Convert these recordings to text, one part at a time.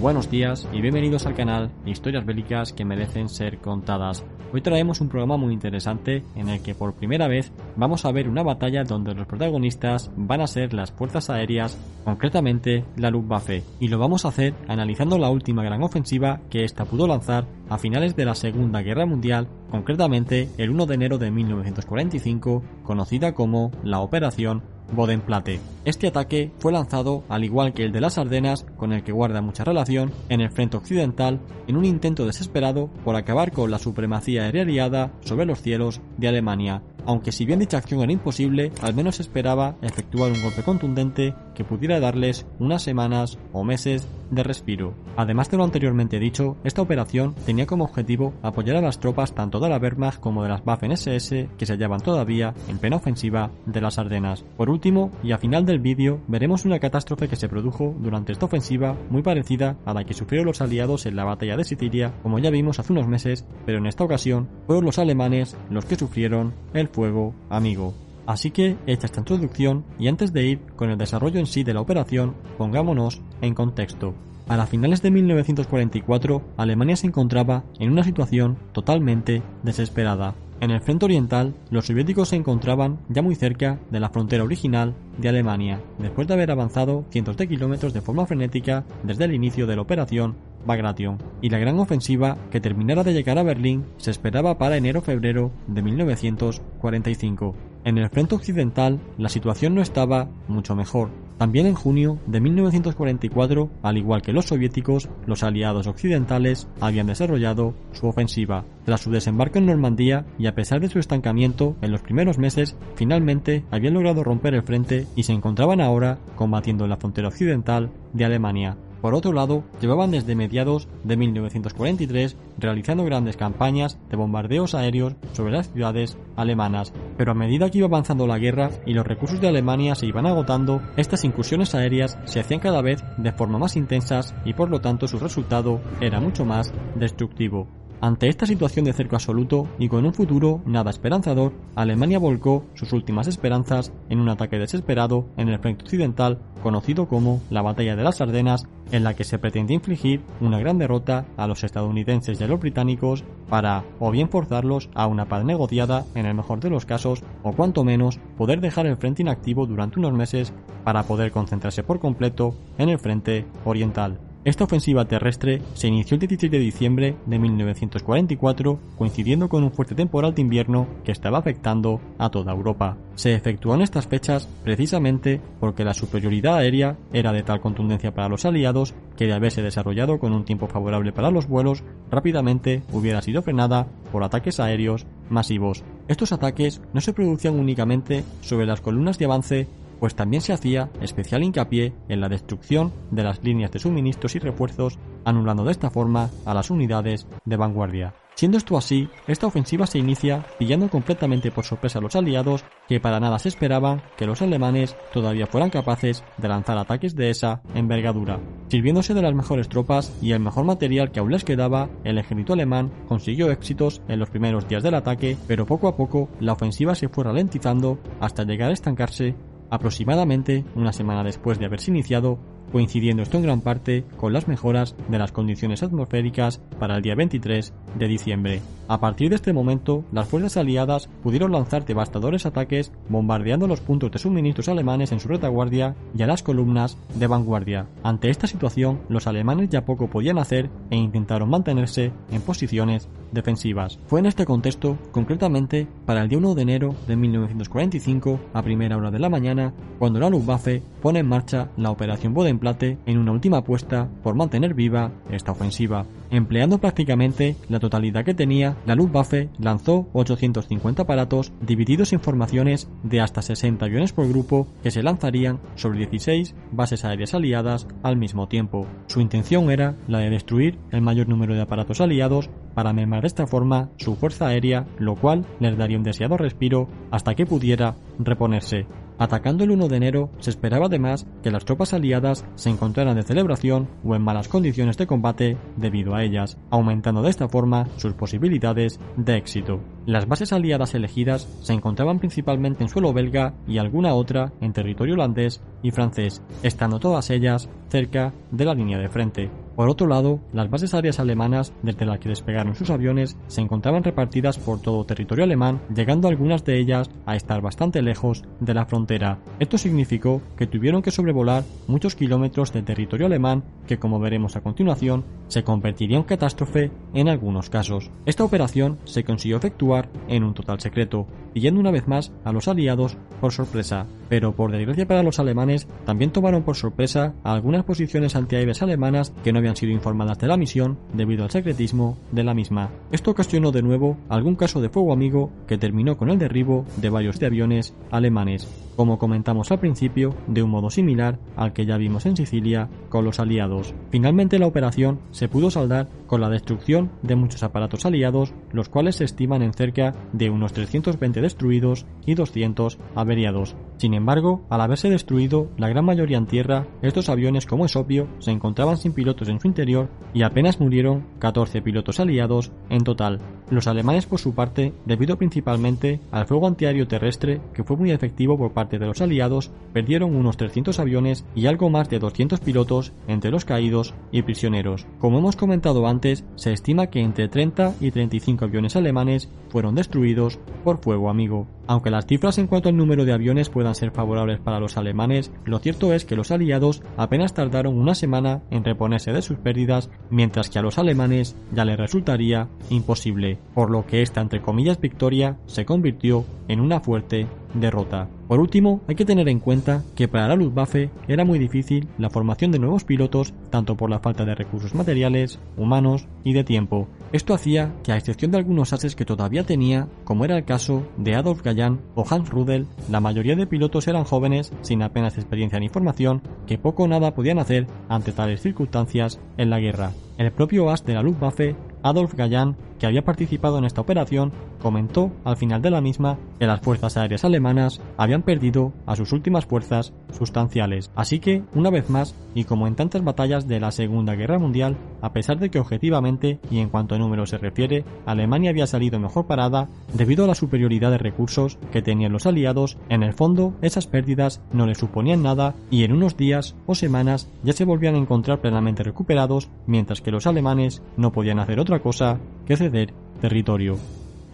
Buenos días y bienvenidos al canal Historias Bélicas que merecen ser contadas. Hoy traemos un programa muy interesante en el que por primera vez vamos a ver una batalla donde los protagonistas van a ser las fuerzas aéreas, concretamente la Luftwaffe, y lo vamos a hacer analizando la última gran ofensiva que ésta pudo lanzar a finales de la Segunda Guerra Mundial, concretamente el 1 de enero de 1945, conocida como la Operación Bodenplatte. Este ataque fue lanzado, al igual que el de las Ardenas, con el que guarda mucha relación, en el frente occidental, en un intento desesperado por acabar con la supremacía aérea aliada sobre los cielos de Alemania, aunque si bien dicha acción era imposible, al menos esperaba efectuar un golpe contundente que pudiera darles unas semanas o meses de respiro. Además de lo anteriormente dicho, esta operación tenía como objetivo apoyar a las tropas tanto de la Wehrmacht como de las Waffen SS que se hallaban todavía en plena ofensiva de las Ardenas. Por último, y a final del vídeo, veremos una catástrofe que se produjo durante esta ofensiva muy parecida a la que sufrieron los aliados en la batalla de Sicilia, como ya vimos hace unos meses, pero en esta ocasión fueron los alemanes los que sufrieron el fuego amigo. Así que, hecha esta introducción, y antes de ir con el desarrollo en sí de la operación, pongámonos en contexto. A las finales de 1944, Alemania se encontraba en una situación totalmente desesperada. En el frente oriental, los soviéticos se encontraban ya muy cerca de la frontera original de Alemania, después de haber avanzado cientos de kilómetros de forma frenética desde el inicio de la operación Bagration, y la gran ofensiva que terminara de llegar a Berlín se esperaba para enero-febrero de 1945. En el frente occidental, la situación no estaba mucho mejor. También en junio de 1944, al igual que los soviéticos, los aliados occidentales habían desarrollado su ofensiva. Tras su desembarco en Normandía y a pesar de su estancamiento en los primeros meses, finalmente habían logrado romper el frente y se encontraban ahora combatiendo en la frontera occidental de Alemania. Por otro lado, llevaban desde mediados de 1943 realizando grandes campañas de bombardeos aéreos sobre las ciudades alemanas, pero a medida que iba avanzando la guerra y los recursos de Alemania se iban agotando, estas incursiones aéreas se hacían cada vez de forma más intensas y por lo tanto su resultado era mucho más destructivo. Ante esta situación de cerco absoluto y con un futuro nada esperanzador, Alemania volcó sus últimas esperanzas en un ataque desesperado en el frente occidental conocido como la Batalla de las Ardenas, en la que se pretendía infligir una gran derrota a los estadounidenses y a los británicos para o bien forzarlos a una paz negociada en el mejor de los casos o cuanto menos poder dejar el frente inactivo durante unos meses para poder concentrarse por completo en el frente oriental. Esta ofensiva terrestre se inició el 16 de diciembre de 1944, coincidiendo con un fuerte temporal de invierno que estaba afectando a toda Europa. Se efectuó en estas fechas precisamente porque la superioridad aérea era de tal contundencia para los aliados que de haberse desarrollado con un tiempo favorable para los vuelos, rápidamente hubiera sido frenada por ataques aéreos masivos. Estos ataques no se producían únicamente sobre las columnas de avance pues también se hacía especial hincapié en la destrucción de las líneas de suministros y refuerzos, anulando de esta forma a las unidades de vanguardia. Siendo esto así, esta ofensiva se inicia pillando completamente por sorpresa a los aliados que para nada se esperaban que los alemanes todavía fueran capaces de lanzar ataques de esa envergadura. Sirviéndose de las mejores tropas y el mejor material que aún les quedaba, el ejército alemán consiguió éxitos en los primeros días del ataque, pero poco a poco la ofensiva se fue ralentizando hasta llegar a estancarse aproximadamente una semana después de haberse iniciado, coincidiendo esto en gran parte con las mejoras de las condiciones atmosféricas para el día 23 de diciembre. A partir de este momento, las fuerzas aliadas pudieron lanzar devastadores ataques bombardeando los puntos de suministros alemanes en su retaguardia y a las columnas de vanguardia. Ante esta situación, los alemanes ya poco podían hacer e intentaron mantenerse en posiciones defensivas. Fue en este contexto, concretamente para el día 1 de enero de 1945, a primera hora de la mañana, cuando la Luftwaffe pone en marcha la operación Boden Bodenplatte en una última apuesta por mantener viva esta ofensiva. Empleando prácticamente la totalidad que tenía, la Luftwaffe lanzó 850 aparatos divididos en formaciones de hasta 60 aviones por grupo que se lanzarían sobre 16 bases aéreas aliadas al mismo tiempo. Su intención era la de destruir el mayor número de aparatos aliados para mermar de esta forma su fuerza aérea, lo cual les daría un deseado respiro hasta que pudiera reponerse. Atacando el 1 de enero, se esperaba además que las tropas aliadas se encontraran de celebración o en malas condiciones de combate debido a ellas, aumentando de esta forma sus posibilidades de éxito. Las bases aliadas elegidas se encontraban principalmente en suelo belga y alguna otra en territorio holandés y francés, estando todas ellas cerca de la línea de frente. Por otro lado, las bases aéreas alemanas desde las que despegaron sus aviones se encontraban repartidas por todo territorio alemán, llegando algunas de ellas a estar bastante lejos de la frontera. Esto significó que tuvieron que sobrevolar muchos kilómetros de territorio alemán que, como veremos a continuación, se convertiría en catástrofe en algunos casos. Esta operación se consiguió efectuar en un total secreto, pillando una vez más a los aliados por sorpresa, pero por desgracia para los alemanes también tomaron por sorpresa a algunas posiciones antiaéreas alemanas que no habían sido informadas de la misión debido al secretismo de la misma. Esto ocasionó de nuevo algún caso de fuego amigo que terminó con el derribo de varios de aviones alemanes, como comentamos al principio, de un modo similar al que ya vimos en Sicilia con los aliados. Finalmente la operación se pudo saldar con la destrucción de muchos aparatos aliados, los cuales se estiman en cerca de unos 320 destruidos y 200 averiados. Sin embargo, al haberse destruido la gran mayoría en tierra, estos aviones, como es obvio, se encontraban sin pilotos en su interior y apenas murieron 14 pilotos aliados en total. Los alemanes, por su parte, debido principalmente al fuego antiaéreo terrestre, que fue muy efectivo por parte de los aliados, perdieron unos 300 aviones y algo más de 200 pilotos entre los caídos y prisioneros. Como hemos comentado antes, se estima que entre 30 y 35 aviones alemanes fueron destruidos por fuego amigo. Aunque las cifras en cuanto al número de aviones puedan ser favorables para los alemanes, lo cierto es que los aliados apenas tardaron una semana en reponerse de sus pérdidas, mientras que a los alemanes ya les resultaría imposible, por lo que esta entre comillas victoria se convirtió en una fuerte derrota. Por último, hay que tener en cuenta que para la Luftwaffe era muy difícil la formación de nuevos pilotos, tanto por la falta de recursos materiales, humanos y de tiempo. Esto hacía que, a excepción de algunos ases que todavía tenía, como era el caso de Adolf Galland o Hans Rudel, la mayoría de pilotos eran jóvenes, sin apenas experiencia ni formación, que poco o nada podían hacer ante tales circunstancias en la guerra. El propio as de la Luftwaffe Adolf Galland, que había participado en esta operación, comentó al final de la misma que las fuerzas aéreas alemanas habían perdido a sus últimas fuerzas sustanciales. Así que, una vez más, y como en tantas batallas de la Segunda Guerra Mundial, a pesar de que objetivamente y en cuanto a números se refiere, Alemania había salido mejor parada debido a la superioridad de recursos que tenían los aliados, en el fondo esas pérdidas no le suponían nada y en unos días o semanas ya se volvían a encontrar plenamente recuperados, mientras que los alemanes no podían hacer otra cosa que ceder territorio.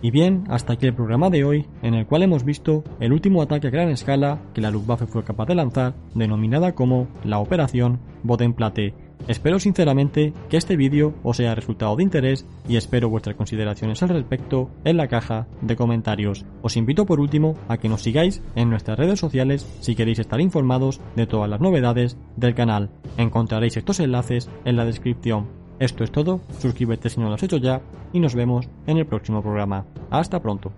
Y bien, hasta aquí el programa de hoy, en el cual hemos visto el último ataque a gran escala que la Luftwaffe fue capaz de lanzar, denominada como la Operación Bodenplatte. Espero sinceramente que este vídeo os haya resultado de interés y espero vuestras consideraciones al respecto en la caja de comentarios. Os invito por último a que nos sigáis en nuestras redes sociales si queréis estar informados de todas las novedades del canal. Encontraréis estos enlaces en la descripción. Esto es todo, suscríbete si no lo has hecho ya y nos vemos en el próximo programa. Hasta pronto.